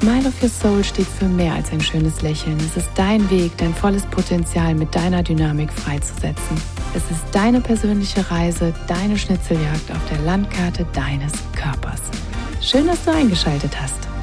Smile of Your Soul steht für mehr als ein schönes Lächeln. Es ist dein Weg, dein volles Potenzial mit deiner Dynamik freizusetzen. Es ist deine persönliche Reise, deine Schnitzeljagd auf der Landkarte deines Körpers. Schön, dass du eingeschaltet hast.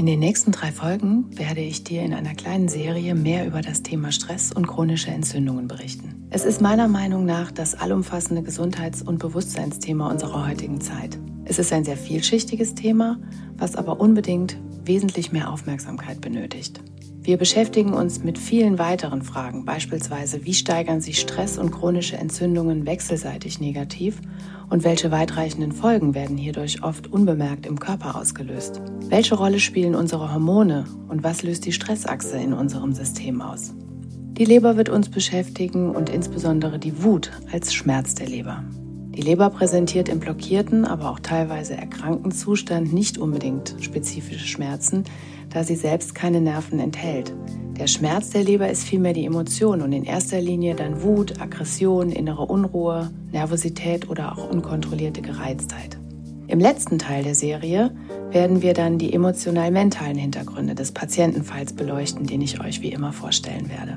In den nächsten drei Folgen werde ich dir in einer kleinen Serie mehr über das Thema Stress und chronische Entzündungen berichten. Es ist meiner Meinung nach das allumfassende Gesundheits- und Bewusstseinsthema unserer heutigen Zeit. Es ist ein sehr vielschichtiges Thema, was aber unbedingt wesentlich mehr Aufmerksamkeit benötigt. Wir beschäftigen uns mit vielen weiteren Fragen, beispielsweise wie steigern sich Stress und chronische Entzündungen wechselseitig negativ und welche weitreichenden Folgen werden hierdurch oft unbemerkt im Körper ausgelöst. Welche Rolle spielen unsere Hormone und was löst die Stressachse in unserem System aus? Die Leber wird uns beschäftigen und insbesondere die Wut als Schmerz der Leber. Die Leber präsentiert im blockierten, aber auch teilweise erkrankten Zustand nicht unbedingt spezifische Schmerzen, da sie selbst keine Nerven enthält. Der Schmerz der Leber ist vielmehr die Emotion und in erster Linie dann Wut, Aggression, innere Unruhe, Nervosität oder auch unkontrollierte Gereiztheit. Im letzten Teil der Serie werden wir dann die emotional-mentalen Hintergründe des Patientenfalls beleuchten, den ich euch wie immer vorstellen werde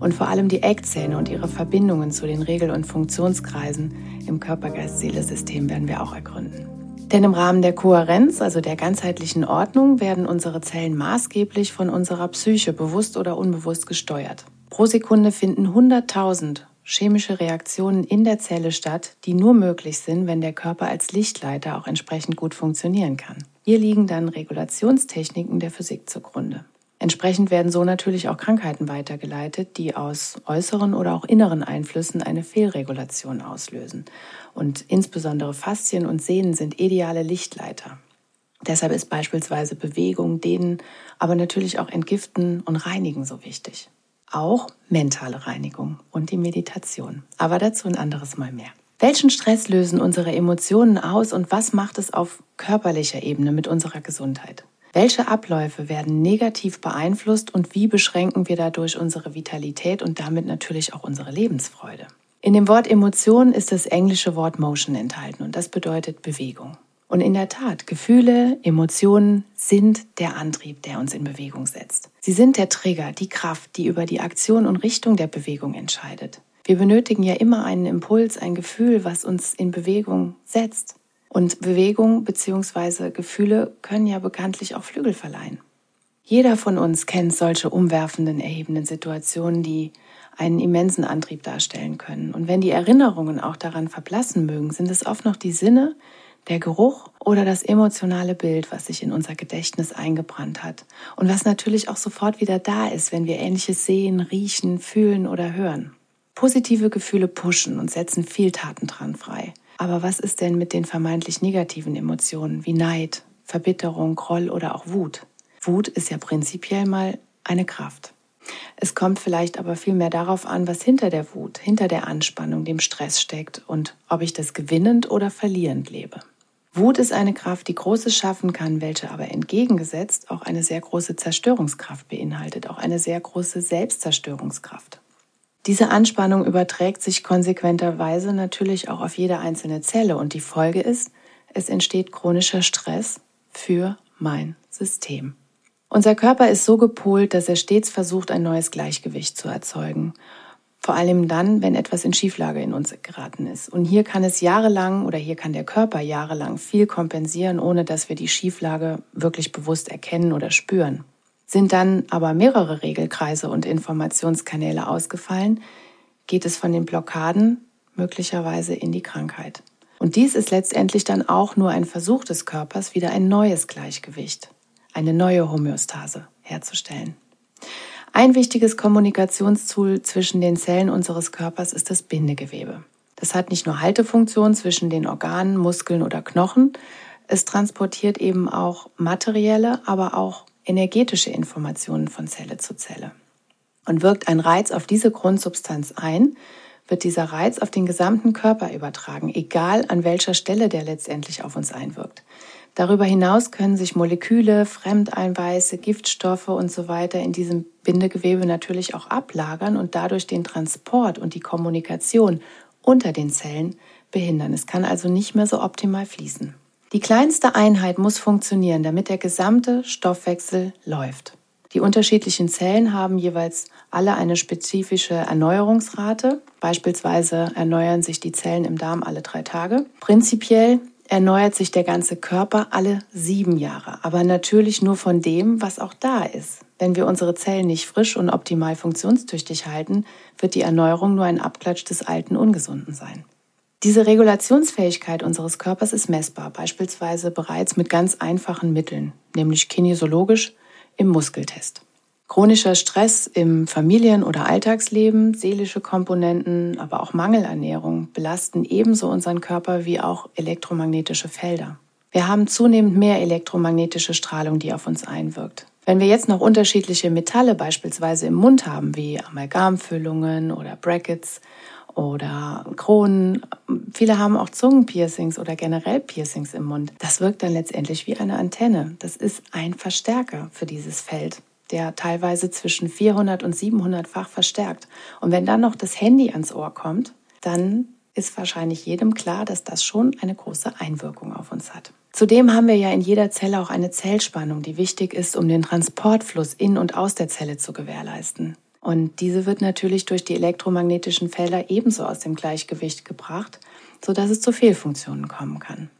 und vor allem die Eckzähne und ihre Verbindungen zu den Regel- und Funktionskreisen im Körper-Geist-Seele-System werden wir auch ergründen. Denn im Rahmen der Kohärenz, also der ganzheitlichen Ordnung, werden unsere Zellen maßgeblich von unserer Psyche bewusst oder unbewusst gesteuert. Pro Sekunde finden 100.000 chemische Reaktionen in der Zelle statt, die nur möglich sind, wenn der Körper als Lichtleiter auch entsprechend gut funktionieren kann. Hier liegen dann Regulationstechniken der Physik zugrunde. Entsprechend werden so natürlich auch Krankheiten weitergeleitet, die aus äußeren oder auch inneren Einflüssen eine Fehlregulation auslösen. Und insbesondere Faszien und Sehnen sind ideale Lichtleiter. Deshalb ist beispielsweise Bewegung, Dehnen, aber natürlich auch Entgiften und Reinigen so wichtig. Auch mentale Reinigung und die Meditation. Aber dazu ein anderes Mal mehr. Welchen Stress lösen unsere Emotionen aus und was macht es auf körperlicher Ebene mit unserer Gesundheit? Welche Abläufe werden negativ beeinflusst und wie beschränken wir dadurch unsere Vitalität und damit natürlich auch unsere Lebensfreude? In dem Wort Emotion ist das englische Wort Motion enthalten und das bedeutet Bewegung. Und in der Tat, Gefühle, Emotionen sind der Antrieb, der uns in Bewegung setzt. Sie sind der Trigger, die Kraft, die über die Aktion und Richtung der Bewegung entscheidet. Wir benötigen ja immer einen Impuls, ein Gefühl, was uns in Bewegung setzt. Und Bewegung bzw. Gefühle können ja bekanntlich auch Flügel verleihen. Jeder von uns kennt solche umwerfenden, erhebenden Situationen, die einen immensen Antrieb darstellen können. Und wenn die Erinnerungen auch daran verblassen mögen, sind es oft noch die Sinne, der Geruch oder das emotionale Bild, was sich in unser Gedächtnis eingebrannt hat und was natürlich auch sofort wieder da ist, wenn wir ähnliches sehen, riechen, fühlen oder hören. Positive Gefühle pushen und setzen viel Taten dran frei. Aber was ist denn mit den vermeintlich negativen Emotionen wie Neid, Verbitterung, Groll oder auch Wut? Wut ist ja prinzipiell mal eine Kraft. Es kommt vielleicht aber vielmehr darauf an, was hinter der Wut, hinter der Anspannung, dem Stress steckt und ob ich das gewinnend oder verlierend lebe. Wut ist eine Kraft, die Großes schaffen kann, welche aber entgegengesetzt auch eine sehr große Zerstörungskraft beinhaltet, auch eine sehr große Selbstzerstörungskraft. Diese Anspannung überträgt sich konsequenterweise natürlich auch auf jede einzelne Zelle und die Folge ist, es entsteht chronischer Stress für mein System. Unser Körper ist so gepolt, dass er stets versucht, ein neues Gleichgewicht zu erzeugen. Vor allem dann, wenn etwas in Schieflage in uns geraten ist. Und hier kann es jahrelang oder hier kann der Körper jahrelang viel kompensieren, ohne dass wir die Schieflage wirklich bewusst erkennen oder spüren. Sind dann aber mehrere Regelkreise und Informationskanäle ausgefallen, geht es von den Blockaden möglicherweise in die Krankheit. Und dies ist letztendlich dann auch nur ein Versuch des Körpers, wieder ein neues Gleichgewicht, eine neue Homöostase herzustellen. Ein wichtiges Kommunikationstool zwischen den Zellen unseres Körpers ist das Bindegewebe. Das hat nicht nur Haltefunktion zwischen den Organen, Muskeln oder Knochen, es transportiert eben auch materielle, aber auch energetische Informationen von Zelle zu Zelle. Und wirkt ein Reiz auf diese Grundsubstanz ein, wird dieser Reiz auf den gesamten Körper übertragen, egal an welcher Stelle der letztendlich auf uns einwirkt. Darüber hinaus können sich Moleküle, Fremdeinweise, Giftstoffe und so weiter in diesem Bindegewebe natürlich auch ablagern und dadurch den Transport und die Kommunikation unter den Zellen behindern. Es kann also nicht mehr so optimal fließen. Die kleinste Einheit muss funktionieren, damit der gesamte Stoffwechsel läuft. Die unterschiedlichen Zellen haben jeweils alle eine spezifische Erneuerungsrate. Beispielsweise erneuern sich die Zellen im Darm alle drei Tage. Prinzipiell erneuert sich der ganze Körper alle sieben Jahre, aber natürlich nur von dem, was auch da ist. Wenn wir unsere Zellen nicht frisch und optimal funktionstüchtig halten, wird die Erneuerung nur ein Abklatsch des alten Ungesunden sein. Diese Regulationsfähigkeit unseres Körpers ist messbar, beispielsweise bereits mit ganz einfachen Mitteln, nämlich kinesiologisch im Muskeltest. Chronischer Stress im Familien- oder Alltagsleben, seelische Komponenten, aber auch Mangelernährung belasten ebenso unseren Körper wie auch elektromagnetische Felder. Wir haben zunehmend mehr elektromagnetische Strahlung, die auf uns einwirkt. Wenn wir jetzt noch unterschiedliche Metalle beispielsweise im Mund haben, wie Amalgamfüllungen oder Brackets oder Kronen, viele haben auch Zungenpiercings oder generell Piercings im Mund. Das wirkt dann letztendlich wie eine Antenne. Das ist ein Verstärker für dieses Feld der teilweise zwischen 400 und 700-fach verstärkt. Und wenn dann noch das Handy ans Ohr kommt, dann ist wahrscheinlich jedem klar, dass das schon eine große Einwirkung auf uns hat. Zudem haben wir ja in jeder Zelle auch eine Zellspannung, die wichtig ist, um den Transportfluss in und aus der Zelle zu gewährleisten. Und diese wird natürlich durch die elektromagnetischen Felder ebenso aus dem Gleichgewicht gebracht, sodass es zu Fehlfunktionen kommen kann.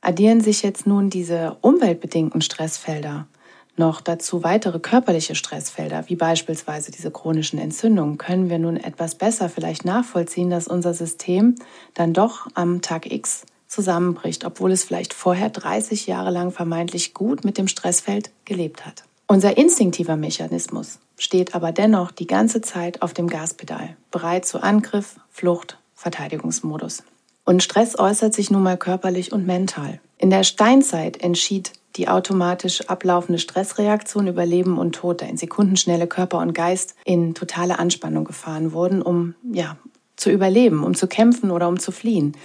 Addieren sich jetzt nun diese umweltbedingten Stressfelder noch dazu weitere körperliche Stressfelder, wie beispielsweise diese chronischen Entzündungen, können wir nun etwas besser vielleicht nachvollziehen, dass unser System dann doch am Tag X zusammenbricht, obwohl es vielleicht vorher 30 Jahre lang vermeintlich gut mit dem Stressfeld gelebt hat. Unser instinktiver Mechanismus steht aber dennoch die ganze Zeit auf dem Gaspedal, bereit zu Angriff, Flucht, Verteidigungsmodus. Und Stress äußert sich nun mal körperlich und mental. In der Steinzeit entschied die automatisch ablaufende Stressreaktion über Leben und Tod, da in Sekundenschnelle Körper und Geist in totale Anspannung gefahren wurden, um ja, zu überleben, um zu kämpfen oder um zu fliehen.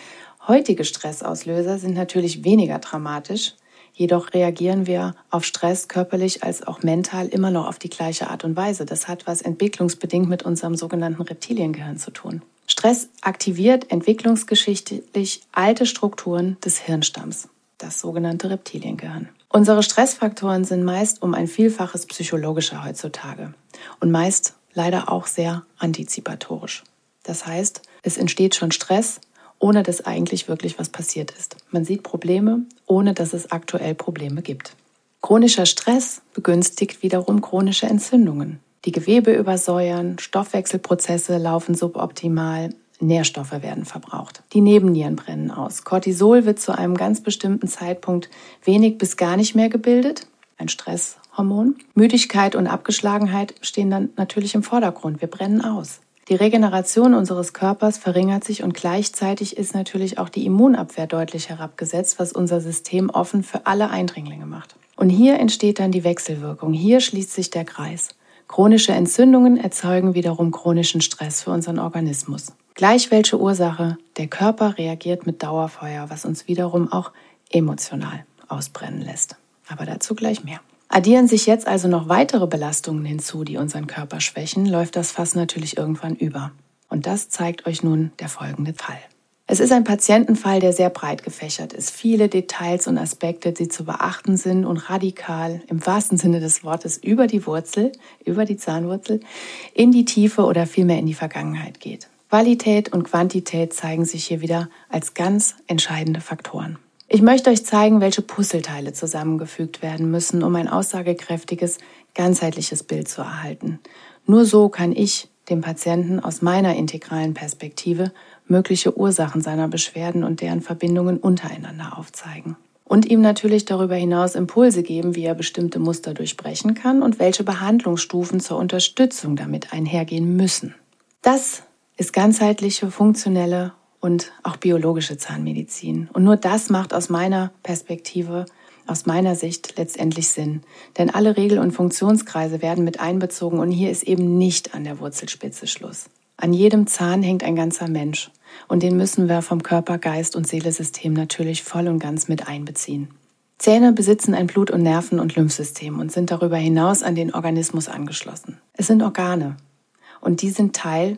Heutige Stressauslöser sind natürlich weniger dramatisch, jedoch reagieren wir auf Stress körperlich als auch mental immer noch auf die gleiche Art und Weise. Das hat was entwicklungsbedingt mit unserem sogenannten Reptiliengehirn zu tun. Stress aktiviert entwicklungsgeschichtlich alte Strukturen des Hirnstamms das sogenannte Reptiliengehirn. Unsere Stressfaktoren sind meist um ein Vielfaches psychologischer heutzutage und meist leider auch sehr antizipatorisch. Das heißt, es entsteht schon Stress, ohne dass eigentlich wirklich was passiert ist. Man sieht Probleme, ohne dass es aktuell Probleme gibt. Chronischer Stress begünstigt wiederum chronische Entzündungen. Die Gewebe übersäuern, Stoffwechselprozesse laufen suboptimal, Nährstoffe werden verbraucht. Die Nebennieren brennen aus. Cortisol wird zu einem ganz bestimmten Zeitpunkt wenig bis gar nicht mehr gebildet, ein Stresshormon. Müdigkeit und Abgeschlagenheit stehen dann natürlich im Vordergrund. Wir brennen aus. Die Regeneration unseres Körpers verringert sich und gleichzeitig ist natürlich auch die Immunabwehr deutlich herabgesetzt, was unser System offen für alle Eindringlinge macht. Und hier entsteht dann die Wechselwirkung. Hier schließt sich der Kreis. Chronische Entzündungen erzeugen wiederum chronischen Stress für unseren Organismus. Gleich welche Ursache, der Körper reagiert mit Dauerfeuer, was uns wiederum auch emotional ausbrennen lässt. Aber dazu gleich mehr. Addieren sich jetzt also noch weitere Belastungen hinzu, die unseren Körper schwächen, läuft das Fass natürlich irgendwann über. Und das zeigt euch nun der folgende Fall. Es ist ein Patientenfall, der sehr breit gefächert ist. Viele Details und Aspekte, die zu beachten sind und radikal im wahrsten Sinne des Wortes über die Wurzel, über die Zahnwurzel, in die Tiefe oder vielmehr in die Vergangenheit geht. Qualität und Quantität zeigen sich hier wieder als ganz entscheidende Faktoren. Ich möchte euch zeigen, welche Puzzleteile zusammengefügt werden müssen, um ein aussagekräftiges, ganzheitliches Bild zu erhalten. Nur so kann ich dem Patienten aus meiner integralen Perspektive mögliche Ursachen seiner Beschwerden und deren Verbindungen untereinander aufzeigen. Und ihm natürlich darüber hinaus Impulse geben, wie er bestimmte Muster durchbrechen kann und welche Behandlungsstufen zur Unterstützung damit einhergehen müssen. Das ist ganzheitliche, funktionelle und auch biologische Zahnmedizin. Und nur das macht aus meiner Perspektive aus meiner Sicht letztendlich Sinn. Denn alle Regel- und Funktionskreise werden mit einbezogen und hier ist eben nicht an der Wurzelspitze Schluss. An jedem Zahn hängt ein ganzer Mensch und den müssen wir vom Körper, Geist und Seelesystem natürlich voll und ganz mit einbeziehen. Zähne besitzen ein Blut- und Nerven- und Lymphsystem und sind darüber hinaus an den Organismus angeschlossen. Es sind Organe und die sind Teil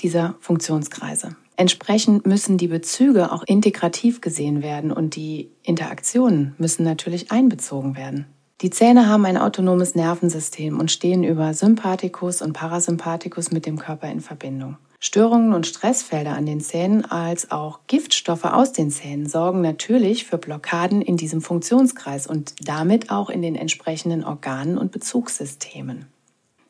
dieser Funktionskreise. Entsprechend müssen die Bezüge auch integrativ gesehen werden und die Interaktionen müssen natürlich einbezogen werden. Die Zähne haben ein autonomes Nervensystem und stehen über Sympathikus und Parasympathikus mit dem Körper in Verbindung. Störungen und Stressfelder an den Zähnen als auch Giftstoffe aus den Zähnen sorgen natürlich für Blockaden in diesem Funktionskreis und damit auch in den entsprechenden Organen und Bezugssystemen.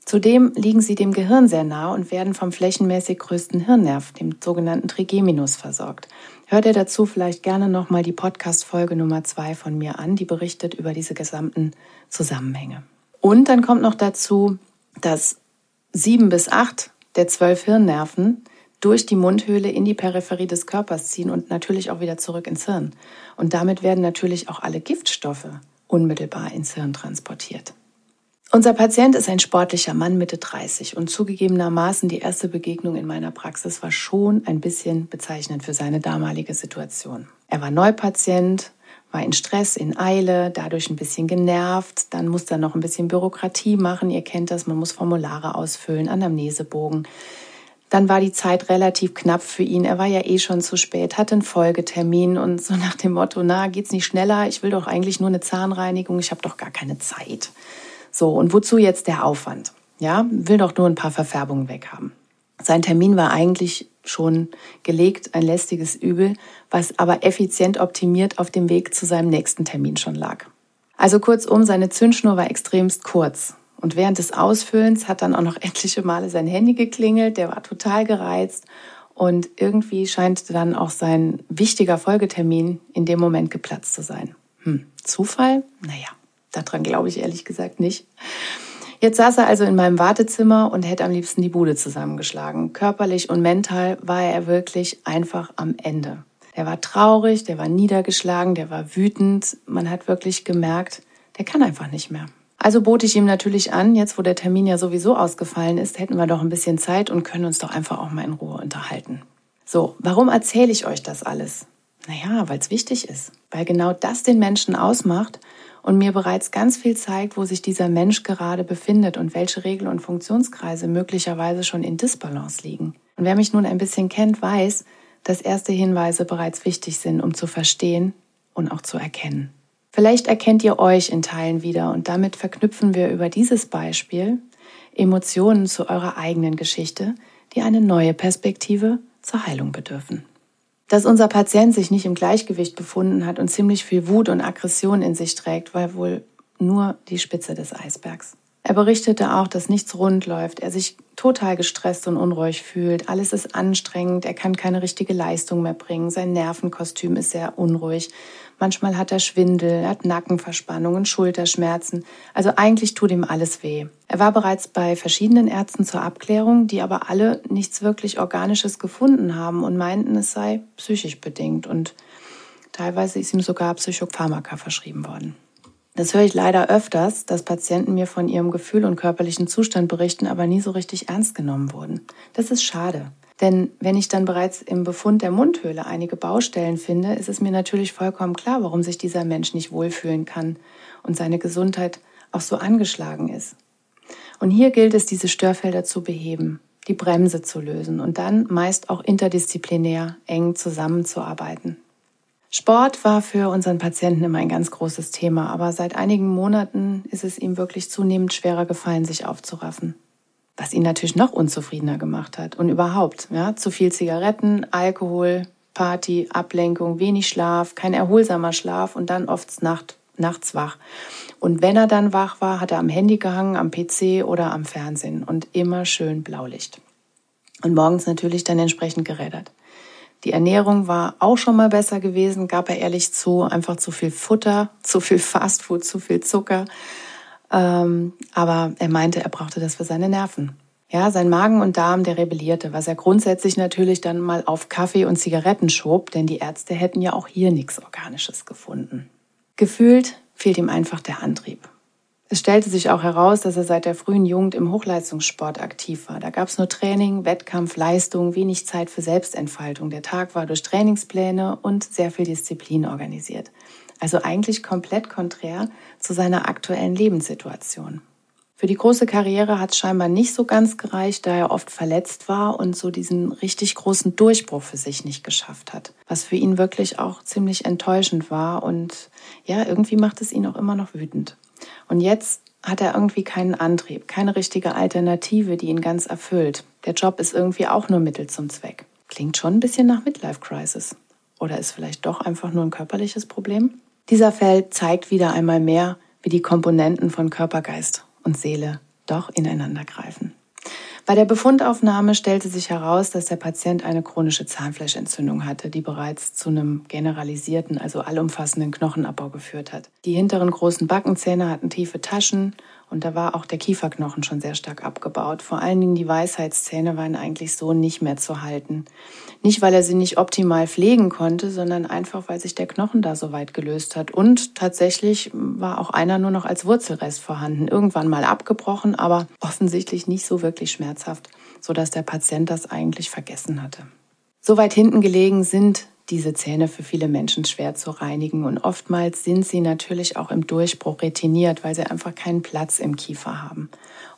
Zudem liegen sie dem Gehirn sehr nah und werden vom flächenmäßig größten Hirnnerv, dem sogenannten Trigeminus, versorgt. Hört ihr dazu vielleicht gerne nochmal die Podcast-Folge Nummer zwei von mir an, die berichtet über diese gesamten Zusammenhänge. Und dann kommt noch dazu, dass sieben bis acht der zwölf Hirnnerven durch die Mundhöhle in die Peripherie des Körpers ziehen und natürlich auch wieder zurück ins Hirn. Und damit werden natürlich auch alle Giftstoffe unmittelbar ins Hirn transportiert. Unser Patient ist ein sportlicher Mann Mitte 30 und zugegebenermaßen die erste Begegnung in meiner Praxis war schon ein bisschen bezeichnend für seine damalige Situation. Er war Neupatient, war in Stress, in Eile, dadurch ein bisschen genervt, dann musste er noch ein bisschen Bürokratie machen, ihr kennt das, man muss Formulare ausfüllen, Anamnesebogen. Dann war die Zeit relativ knapp für ihn. Er war ja eh schon zu spät, hatte einen Folgetermin und so nach dem Motto, na, geht's nicht schneller? Ich will doch eigentlich nur eine Zahnreinigung, ich habe doch gar keine Zeit. So, und wozu jetzt der Aufwand? Ja, will doch nur ein paar Verfärbungen weghaben. Sein Termin war eigentlich schon gelegt, ein lästiges Übel, was aber effizient optimiert auf dem Weg zu seinem nächsten Termin schon lag. Also kurzum, seine Zündschnur war extremst kurz. Und während des Ausfüllens hat dann auch noch etliche Male sein Handy geklingelt, der war total gereizt und irgendwie scheint dann auch sein wichtiger Folgetermin in dem Moment geplatzt zu sein. Hm, Zufall? Naja, Daran glaube ich ehrlich gesagt nicht. Jetzt saß er also in meinem Wartezimmer und hätte am liebsten die Bude zusammengeschlagen. Körperlich und mental war er wirklich einfach am Ende. Der war traurig, der war niedergeschlagen, der war wütend. Man hat wirklich gemerkt, der kann einfach nicht mehr. Also bot ich ihm natürlich an, jetzt wo der Termin ja sowieso ausgefallen ist, hätten wir doch ein bisschen Zeit und können uns doch einfach auch mal in Ruhe unterhalten. So, warum erzähle ich euch das alles? Naja, weil es wichtig ist, weil genau das den Menschen ausmacht und mir bereits ganz viel zeigt, wo sich dieser Mensch gerade befindet und welche Regel- und Funktionskreise möglicherweise schon in Disbalance liegen. Und wer mich nun ein bisschen kennt, weiß, dass erste Hinweise bereits wichtig sind, um zu verstehen und auch zu erkennen. Vielleicht erkennt ihr euch in Teilen wieder und damit verknüpfen wir über dieses Beispiel Emotionen zu eurer eigenen Geschichte, die eine neue Perspektive zur Heilung bedürfen dass unser Patient sich nicht im Gleichgewicht befunden hat und ziemlich viel Wut und Aggression in sich trägt, war wohl nur die Spitze des Eisbergs. Er berichtete auch, dass nichts rund läuft, er sich total gestresst und unruhig fühlt, alles ist anstrengend, er kann keine richtige Leistung mehr bringen, sein Nervenkostüm ist sehr unruhig Manchmal hat er Schwindel, er hat Nackenverspannungen, Schulterschmerzen. Also eigentlich tut ihm alles weh. Er war bereits bei verschiedenen Ärzten zur Abklärung, die aber alle nichts wirklich Organisches gefunden haben und meinten, es sei psychisch bedingt. Und teilweise ist ihm sogar Psychopharmaka verschrieben worden. Das höre ich leider öfters, dass Patienten mir von ihrem Gefühl und körperlichen Zustand berichten, aber nie so richtig ernst genommen wurden. Das ist schade. Denn wenn ich dann bereits im Befund der Mundhöhle einige Baustellen finde, ist es mir natürlich vollkommen klar, warum sich dieser Mensch nicht wohlfühlen kann und seine Gesundheit auch so angeschlagen ist. Und hier gilt es, diese Störfelder zu beheben, die Bremse zu lösen und dann meist auch interdisziplinär eng zusammenzuarbeiten. Sport war für unseren Patienten immer ein ganz großes Thema, aber seit einigen Monaten ist es ihm wirklich zunehmend schwerer gefallen, sich aufzuraffen was ihn natürlich noch unzufriedener gemacht hat. Und überhaupt, ja, zu viel Zigaretten, Alkohol, Party, Ablenkung, wenig Schlaf, kein erholsamer Schlaf und dann oft Nacht, nachts wach. Und wenn er dann wach war, hat er am Handy gehangen, am PC oder am Fernsehen und immer schön Blaulicht. Und morgens natürlich dann entsprechend gerädert. Die Ernährung war auch schon mal besser gewesen, gab er ehrlich zu, einfach zu viel Futter, zu viel Fastfood, zu viel Zucker. Ähm, aber er meinte, er brauchte das für seine Nerven. Ja, sein Magen und Darm, der rebellierte, was er grundsätzlich natürlich dann mal auf Kaffee und Zigaretten schob, denn die Ärzte hätten ja auch hier nichts Organisches gefunden. Gefühlt fehlt ihm einfach der Antrieb. Es stellte sich auch heraus, dass er seit der frühen Jugend im Hochleistungssport aktiv war. Da gab es nur Training, Wettkampf, Leistung, wenig Zeit für Selbstentfaltung. Der Tag war durch Trainingspläne und sehr viel Disziplin organisiert. Also eigentlich komplett konträr zu seiner aktuellen Lebenssituation. Für die große Karriere hat es scheinbar nicht so ganz gereicht, da er oft verletzt war und so diesen richtig großen Durchbruch für sich nicht geschafft hat. Was für ihn wirklich auch ziemlich enttäuschend war und ja, irgendwie macht es ihn auch immer noch wütend. Und jetzt hat er irgendwie keinen Antrieb, keine richtige Alternative, die ihn ganz erfüllt. Der Job ist irgendwie auch nur Mittel zum Zweck. Klingt schon ein bisschen nach Midlife Crisis. Oder ist vielleicht doch einfach nur ein körperliches Problem? Dieser Feld zeigt wieder einmal mehr, wie die Komponenten von Körper, Geist und Seele doch ineinander greifen. Bei der Befundaufnahme stellte sich heraus, dass der Patient eine chronische Zahnfleischentzündung hatte, die bereits zu einem generalisierten, also allumfassenden Knochenabbau geführt hat. Die hinteren großen Backenzähne hatten tiefe Taschen und da war auch der Kieferknochen schon sehr stark abgebaut. Vor allen Dingen die Weisheitszähne waren eigentlich so nicht mehr zu halten. Nicht, weil er sie nicht optimal pflegen konnte, sondern einfach, weil sich der Knochen da so weit gelöst hat. Und tatsächlich war auch einer nur noch als Wurzelrest vorhanden. Irgendwann mal abgebrochen, aber offensichtlich nicht so wirklich schmerzhaft, sodass der Patient das eigentlich vergessen hatte. So weit hinten gelegen sind diese Zähne für viele Menschen schwer zu reinigen und oftmals sind sie natürlich auch im Durchbruch retiniert, weil sie einfach keinen Platz im Kiefer haben.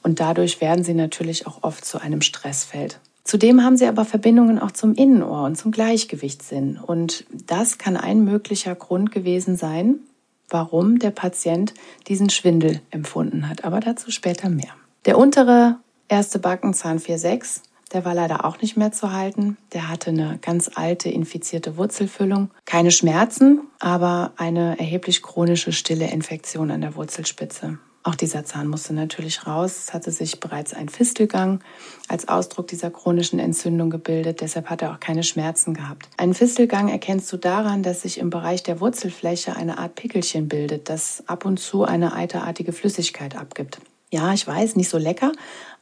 Und dadurch werden sie natürlich auch oft zu einem Stressfeld. Zudem haben sie aber Verbindungen auch zum Innenohr und zum Gleichgewichtssinn. Und das kann ein möglicher Grund gewesen sein, warum der Patient diesen Schwindel empfunden hat. Aber dazu später mehr. Der untere erste Backenzahn 4,6 der war leider auch nicht mehr zu halten. Der hatte eine ganz alte infizierte Wurzelfüllung. Keine Schmerzen, aber eine erheblich chronische stille Infektion an der Wurzelspitze. Auch dieser Zahn musste natürlich raus. Es hatte sich bereits ein Fistelgang als Ausdruck dieser chronischen Entzündung gebildet. Deshalb hat er auch keine Schmerzen gehabt. Einen Fistelgang erkennst du daran, dass sich im Bereich der Wurzelfläche eine Art Pickelchen bildet, das ab und zu eine eiterartige Flüssigkeit abgibt. Ja, ich weiß, nicht so lecker,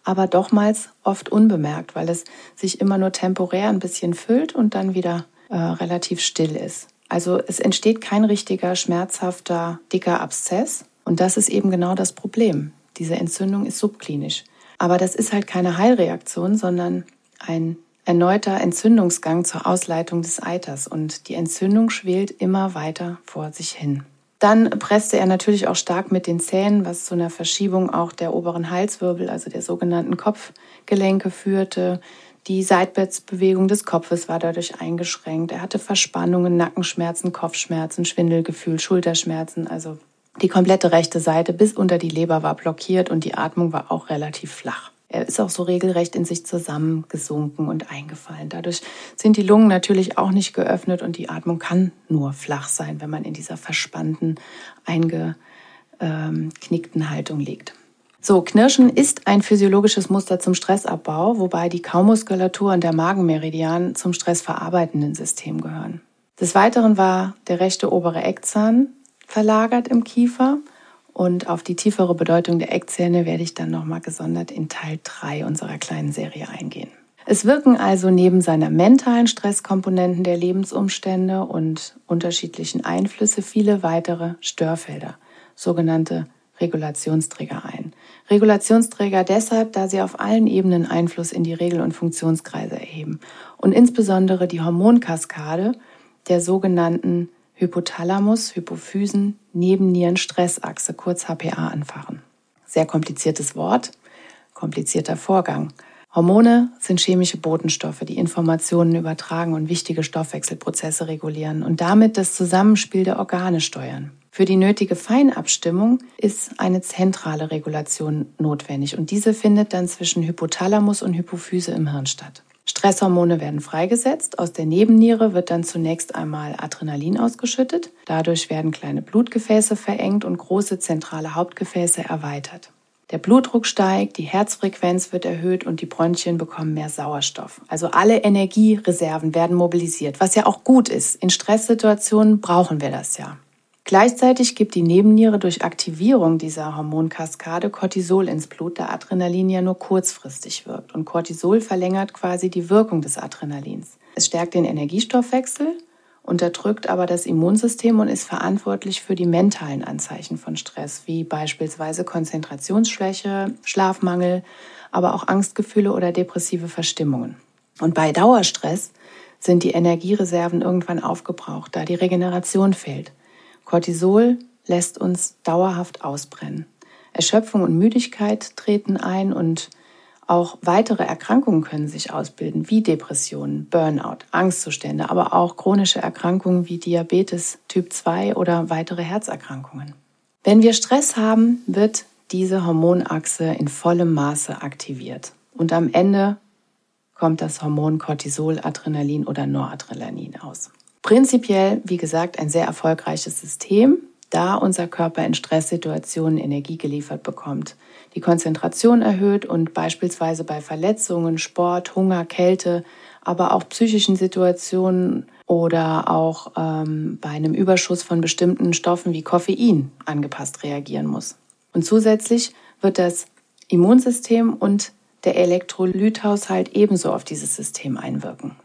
aber dochmals oft unbemerkt, weil es sich immer nur temporär ein bisschen füllt und dann wieder äh, relativ still ist. Also es entsteht kein richtiger, schmerzhafter, dicker Abszess. Und das ist eben genau das Problem. Diese Entzündung ist subklinisch. Aber das ist halt keine Heilreaktion, sondern ein erneuter Entzündungsgang zur Ausleitung des Eiters. Und die Entzündung schwelt immer weiter vor sich hin. Dann presste er natürlich auch stark mit den Zähnen, was zu einer Verschiebung auch der oberen Halswirbel, also der sogenannten Kopfgelenke führte. Die Seitwärtsbewegung des Kopfes war dadurch eingeschränkt. Er hatte Verspannungen, Nackenschmerzen, Kopfschmerzen, Schwindelgefühl, Schulterschmerzen. Also die komplette rechte Seite bis unter die Leber war blockiert und die Atmung war auch relativ flach. Er ist auch so regelrecht in sich zusammengesunken und eingefallen. Dadurch sind die Lungen natürlich auch nicht geöffnet und die Atmung kann nur flach sein, wenn man in dieser verspannten, eingeknickten Haltung liegt. So, Knirschen ist ein physiologisches Muster zum Stressabbau, wobei die Kaumuskulatur und der Magenmeridian zum stressverarbeitenden System gehören. Des Weiteren war der rechte obere Eckzahn verlagert im Kiefer und auf die tiefere Bedeutung der Eckzähne werde ich dann nochmal gesondert in Teil 3 unserer kleinen Serie eingehen. Es wirken also neben seiner mentalen Stresskomponenten der Lebensumstände und unterschiedlichen Einflüsse viele weitere Störfelder, sogenannte Regulationsträger ein. Regulationsträger deshalb, da sie auf allen Ebenen Einfluss in die Regel- und Funktionskreise erheben und insbesondere die Hormonkaskade der sogenannten Hypothalamus, Hypophysen, Nebennieren-Stressachse, kurz HPA, anfachen. Sehr kompliziertes Wort, komplizierter Vorgang. Hormone sind chemische Botenstoffe, die Informationen übertragen und wichtige Stoffwechselprozesse regulieren und damit das Zusammenspiel der Organe steuern. Für die nötige Feinabstimmung ist eine zentrale Regulation notwendig und diese findet dann zwischen Hypothalamus und Hypophyse im Hirn statt. Stresshormone werden freigesetzt. Aus der Nebenniere wird dann zunächst einmal Adrenalin ausgeschüttet. Dadurch werden kleine Blutgefäße verengt und große zentrale Hauptgefäße erweitert. Der Blutdruck steigt, die Herzfrequenz wird erhöht und die Bronchien bekommen mehr Sauerstoff. Also alle Energiereserven werden mobilisiert, was ja auch gut ist. In Stresssituationen brauchen wir das ja. Gleichzeitig gibt die Nebenniere durch Aktivierung dieser Hormonkaskade Cortisol ins Blut, da Adrenalin ja nur kurzfristig wirkt. Und Cortisol verlängert quasi die Wirkung des Adrenalins. Es stärkt den Energiestoffwechsel unterdrückt aber das Immunsystem und ist verantwortlich für die mentalen Anzeichen von Stress, wie beispielsweise Konzentrationsschwäche, Schlafmangel, aber auch Angstgefühle oder depressive Verstimmungen. Und bei Dauerstress sind die Energiereserven irgendwann aufgebraucht, da die Regeneration fehlt. Cortisol lässt uns dauerhaft ausbrennen. Erschöpfung und Müdigkeit treten ein und auch weitere Erkrankungen können sich ausbilden, wie Depressionen, Burnout, Angstzustände, aber auch chronische Erkrankungen wie Diabetes Typ 2 oder weitere Herzerkrankungen. Wenn wir Stress haben, wird diese Hormonachse in vollem Maße aktiviert. Und am Ende kommt das Hormon Cortisol, Adrenalin oder Noradrenalin aus. Prinzipiell, wie gesagt, ein sehr erfolgreiches System, da unser Körper in Stresssituationen Energie geliefert bekommt, die Konzentration erhöht und beispielsweise bei Verletzungen, Sport, Hunger, Kälte, aber auch psychischen Situationen oder auch ähm, bei einem Überschuss von bestimmten Stoffen wie Koffein angepasst reagieren muss. Und zusätzlich wird das Immunsystem und der Elektrolythaushalt ebenso auf dieses System einwirken.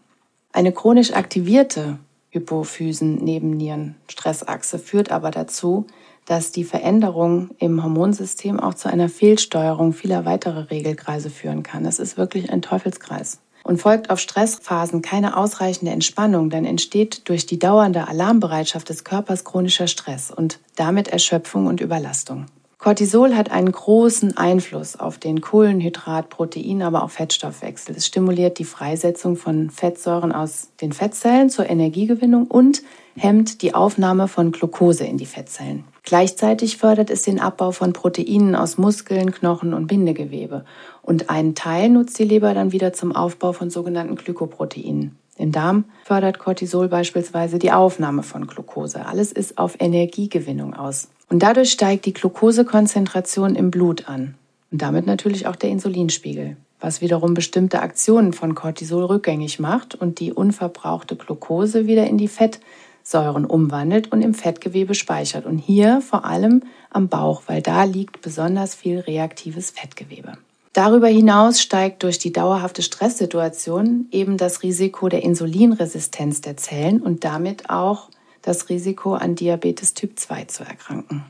Eine chronisch aktivierte Hypophysen-Nebennieren-Stressachse führt aber dazu, dass die Veränderung im Hormonsystem auch zu einer Fehlsteuerung vieler weiterer Regelkreise führen kann. Das ist wirklich ein Teufelskreis. Und folgt auf Stressphasen keine ausreichende Entspannung, dann entsteht durch die dauernde Alarmbereitschaft des Körpers chronischer Stress und damit Erschöpfung und Überlastung. Cortisol hat einen großen Einfluss auf den Kohlenhydrat, Protein, aber auch Fettstoffwechsel. Es stimuliert die Freisetzung von Fettsäuren aus den Fettzellen zur Energiegewinnung und hemmt die Aufnahme von Glucose in die Fettzellen. Gleichzeitig fördert es den Abbau von Proteinen aus Muskeln, Knochen und Bindegewebe. Und einen Teil nutzt die Leber dann wieder zum Aufbau von sogenannten Glykoproteinen. Im Darm fördert Cortisol beispielsweise die Aufnahme von Glucose. Alles ist auf Energiegewinnung aus. Und dadurch steigt die Glukosekonzentration im Blut an. Und damit natürlich auch der Insulinspiegel, was wiederum bestimmte Aktionen von Cortisol rückgängig macht und die unverbrauchte Glucose wieder in die Fettsäuren umwandelt und im Fettgewebe speichert. Und hier vor allem am Bauch, weil da liegt besonders viel reaktives Fettgewebe. Darüber hinaus steigt durch die dauerhafte Stresssituation eben das Risiko der Insulinresistenz der Zellen und damit auch das Risiko an Diabetes Typ 2 zu erkranken.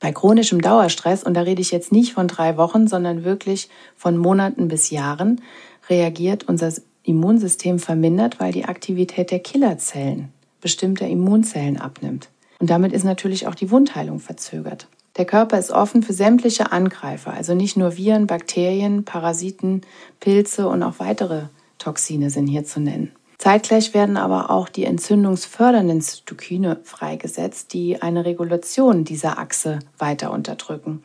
Bei chronischem Dauerstress, und da rede ich jetzt nicht von drei Wochen, sondern wirklich von Monaten bis Jahren, reagiert unser Immunsystem vermindert, weil die Aktivität der Killerzellen, bestimmter Immunzellen abnimmt. Und damit ist natürlich auch die Wundheilung verzögert. Der Körper ist offen für sämtliche Angreifer, also nicht nur Viren, Bakterien, Parasiten, Pilze und auch weitere Toxine sind hier zu nennen. Zeitgleich werden aber auch die entzündungsfördernden Zytokine freigesetzt, die eine Regulation dieser Achse weiter unterdrücken.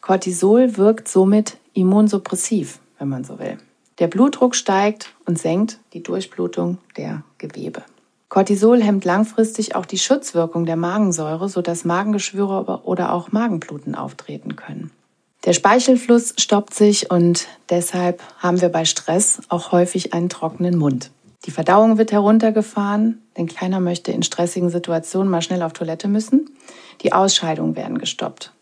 Cortisol wirkt somit immunsuppressiv, wenn man so will. Der Blutdruck steigt und senkt die Durchblutung der Gewebe. Cortisol hemmt langfristig auch die Schutzwirkung der Magensäure, sodass Magengeschwüre oder auch Magenbluten auftreten können. Der Speichelfluss stoppt sich und deshalb haben wir bei Stress auch häufig einen trockenen Mund. Die Verdauung wird heruntergefahren, denn keiner möchte in stressigen Situationen mal schnell auf Toilette müssen. Die Ausscheidungen werden gestoppt,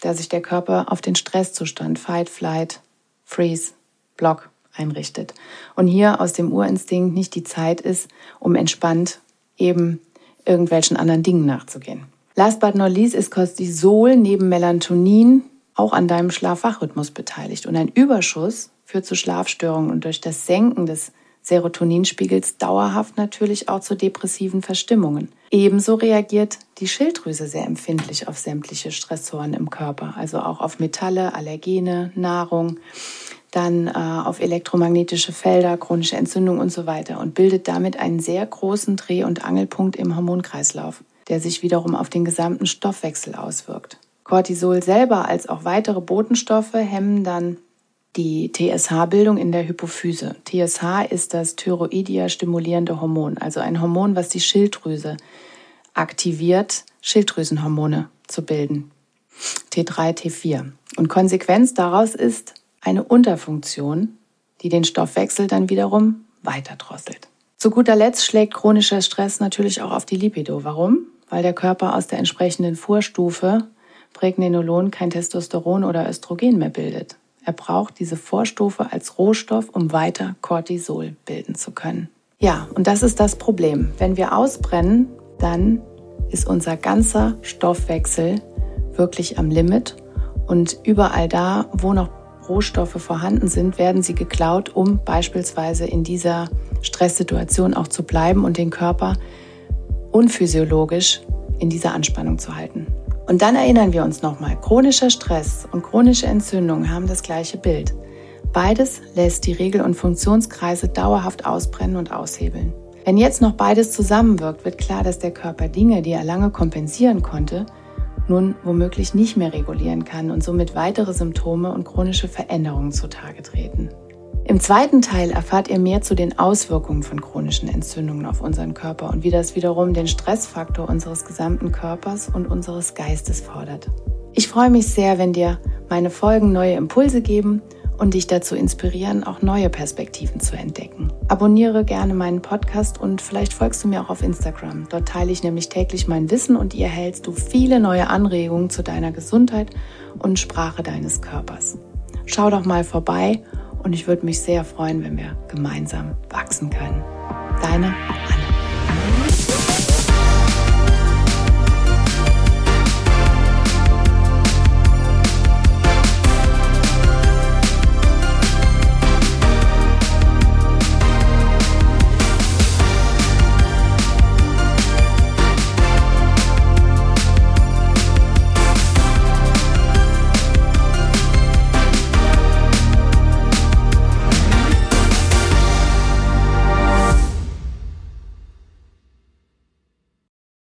da sich der Körper auf den Stresszustand Fight, Flight, Freeze, Block einrichtet. Und hier aus dem Urinstinkt nicht die Zeit ist, um entspannt eben irgendwelchen anderen Dingen nachzugehen. Last but not least ist Cortisol neben Melatonin auch an deinem Schlafwachrhythmus beteiligt. Und ein Überschuss führt zu Schlafstörungen und durch das Senken des Serotoninspiegels dauerhaft natürlich auch zu depressiven Verstimmungen. Ebenso reagiert die Schilddrüse sehr empfindlich auf sämtliche Stressoren im Körper, also auch auf Metalle, Allergene, Nahrung dann äh, auf elektromagnetische Felder, chronische Entzündung und so weiter und bildet damit einen sehr großen Dreh- und Angelpunkt im Hormonkreislauf, der sich wiederum auf den gesamten Stoffwechsel auswirkt. Cortisol selber als auch weitere Botenstoffe hemmen dann die TSH-Bildung in der Hypophyse. TSH ist das Thyroidia-stimulierende Hormon, also ein Hormon, was die Schilddrüse aktiviert, Schilddrüsenhormone zu bilden. T3, T4. Und Konsequenz daraus ist eine Unterfunktion, die den Stoffwechsel dann wiederum weiter drosselt. Zu guter Letzt schlägt chronischer Stress natürlich auch auf die Libido. Warum? Weil der Körper aus der entsprechenden Vorstufe Pregnenolon kein Testosteron oder Östrogen mehr bildet. Er braucht diese Vorstufe als Rohstoff, um weiter Cortisol bilden zu können. Ja, und das ist das Problem. Wenn wir ausbrennen, dann ist unser ganzer Stoffwechsel wirklich am Limit und überall da, wo noch Rohstoffe vorhanden sind, werden sie geklaut, um beispielsweise in dieser Stresssituation auch zu bleiben und den Körper unphysiologisch in dieser Anspannung zu halten. Und dann erinnern wir uns nochmal, chronischer Stress und chronische Entzündung haben das gleiche Bild. Beides lässt die Regel- und Funktionskreise dauerhaft ausbrennen und aushebeln. Wenn jetzt noch beides zusammenwirkt, wird klar, dass der Körper Dinge, die er lange kompensieren konnte, nun womöglich nicht mehr regulieren kann und somit weitere Symptome und chronische Veränderungen zutage treten. Im zweiten Teil erfahrt ihr mehr zu den Auswirkungen von chronischen Entzündungen auf unseren Körper und wie das wiederum den Stressfaktor unseres gesamten Körpers und unseres Geistes fordert. Ich freue mich sehr, wenn dir meine Folgen neue Impulse geben und dich dazu inspirieren, auch neue Perspektiven zu entdecken. Abonniere gerne meinen Podcast und vielleicht folgst du mir auch auf Instagram. Dort teile ich nämlich täglich mein Wissen und ihr erhältst du viele neue Anregungen zu deiner Gesundheit und Sprache deines Körpers. Schau doch mal vorbei und ich würde mich sehr freuen, wenn wir gemeinsam wachsen können. Deine.